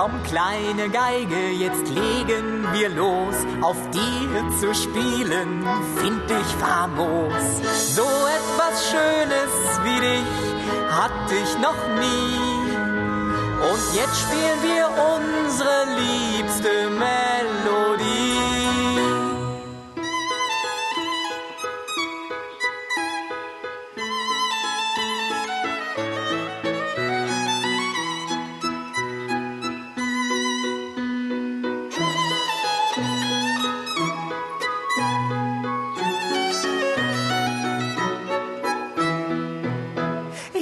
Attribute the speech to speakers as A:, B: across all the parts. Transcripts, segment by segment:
A: Komm, kleine Geige, jetzt legen wir los. Auf dir zu spielen, find ich famos. So etwas Schönes wie dich hatte ich noch nie. Und jetzt spielen wir unsere liebste Melodie.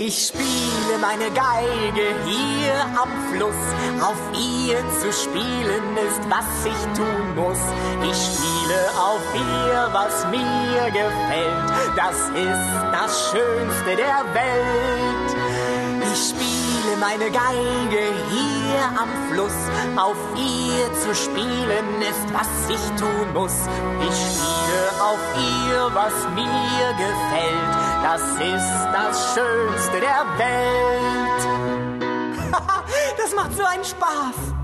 A: Ich spiele meine Geige hier am Fluss. Auf ihr zu spielen ist, was ich tun muss. Ich spiele auf ihr, was mir gefällt. Das ist das Schönste der Welt. Meine Geige hier am Fluss. Auf ihr zu spielen ist, was ich tun muss. Ich spiele auf ihr, was mir gefällt. Das ist das Schönste der Welt. das macht so einen Spaß.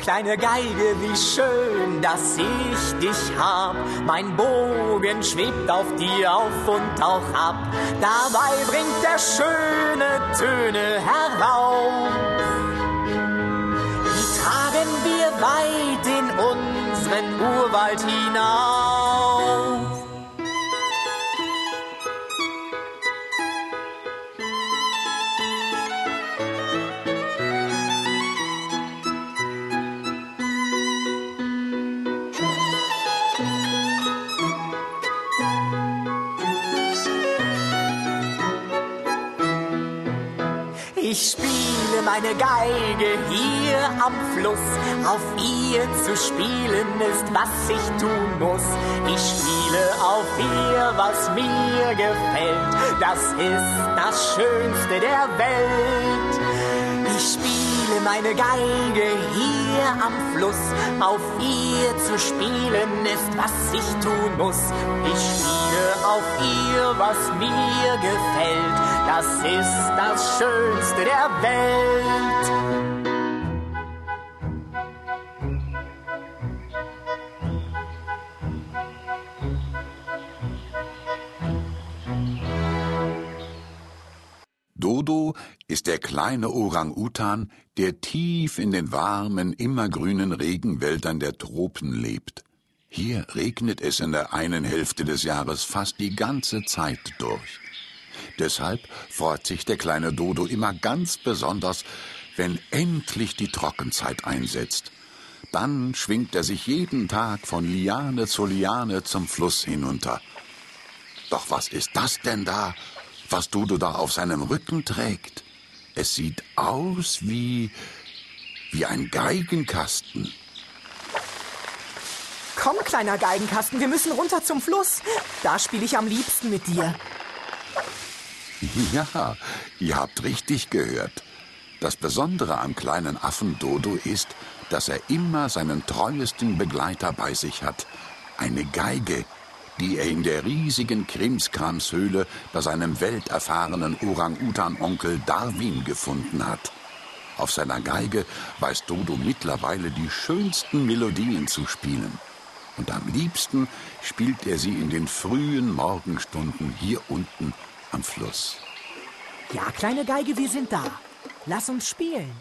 A: Kleine Geige, wie schön, dass ich dich hab. Mein Bogen schwebt auf dir auf und auch ab. Dabei bringt er schöne Töne herauf. Die tragen wir weit in unseren Urwald hinauf. Ich spiele meine Geige hier am Fluss. Auf ihr zu spielen ist, was ich tun muss. Ich spiele auf ihr, was mir gefällt. Das ist das Schönste der Welt. Ich spiele meine Geige hier am Fluss. Auf ihr zu spielen ist, was ich tun muss. Ich spiele auf ihr, was mir gefällt. Das ist das Schönste der Welt.
B: Dodo ist der kleine Orang-Utan, der tief in den warmen, immergrünen Regenwäldern der Tropen lebt. Hier regnet es in der einen Hälfte des Jahres fast die ganze Zeit durch. Deshalb freut sich der kleine Dodo immer ganz besonders, wenn endlich die Trockenzeit einsetzt. Dann schwingt er sich jeden Tag von Liane zu Liane zum Fluss hinunter. Doch was ist das denn da, was Dodo da auf seinem Rücken trägt? Es sieht aus wie wie ein Geigenkasten.
A: Komm, kleiner Geigenkasten, wir müssen runter zum Fluss. Da spiele ich am liebsten mit dir.
B: Ja, ihr habt richtig gehört. Das Besondere am kleinen Affen Dodo ist, dass er immer seinen treuesten Begleiter bei sich hat. Eine Geige, die er in der riesigen Krimskramshöhle bei seinem welterfahrenen Orang-Utan-Onkel Darwin gefunden hat. Auf seiner Geige weiß Dodo mittlerweile die schönsten Melodien zu spielen. Und am liebsten spielt er sie in den frühen Morgenstunden hier unten am Fluss.
A: Ja, kleine Geige, wir sind da. Lass uns spielen.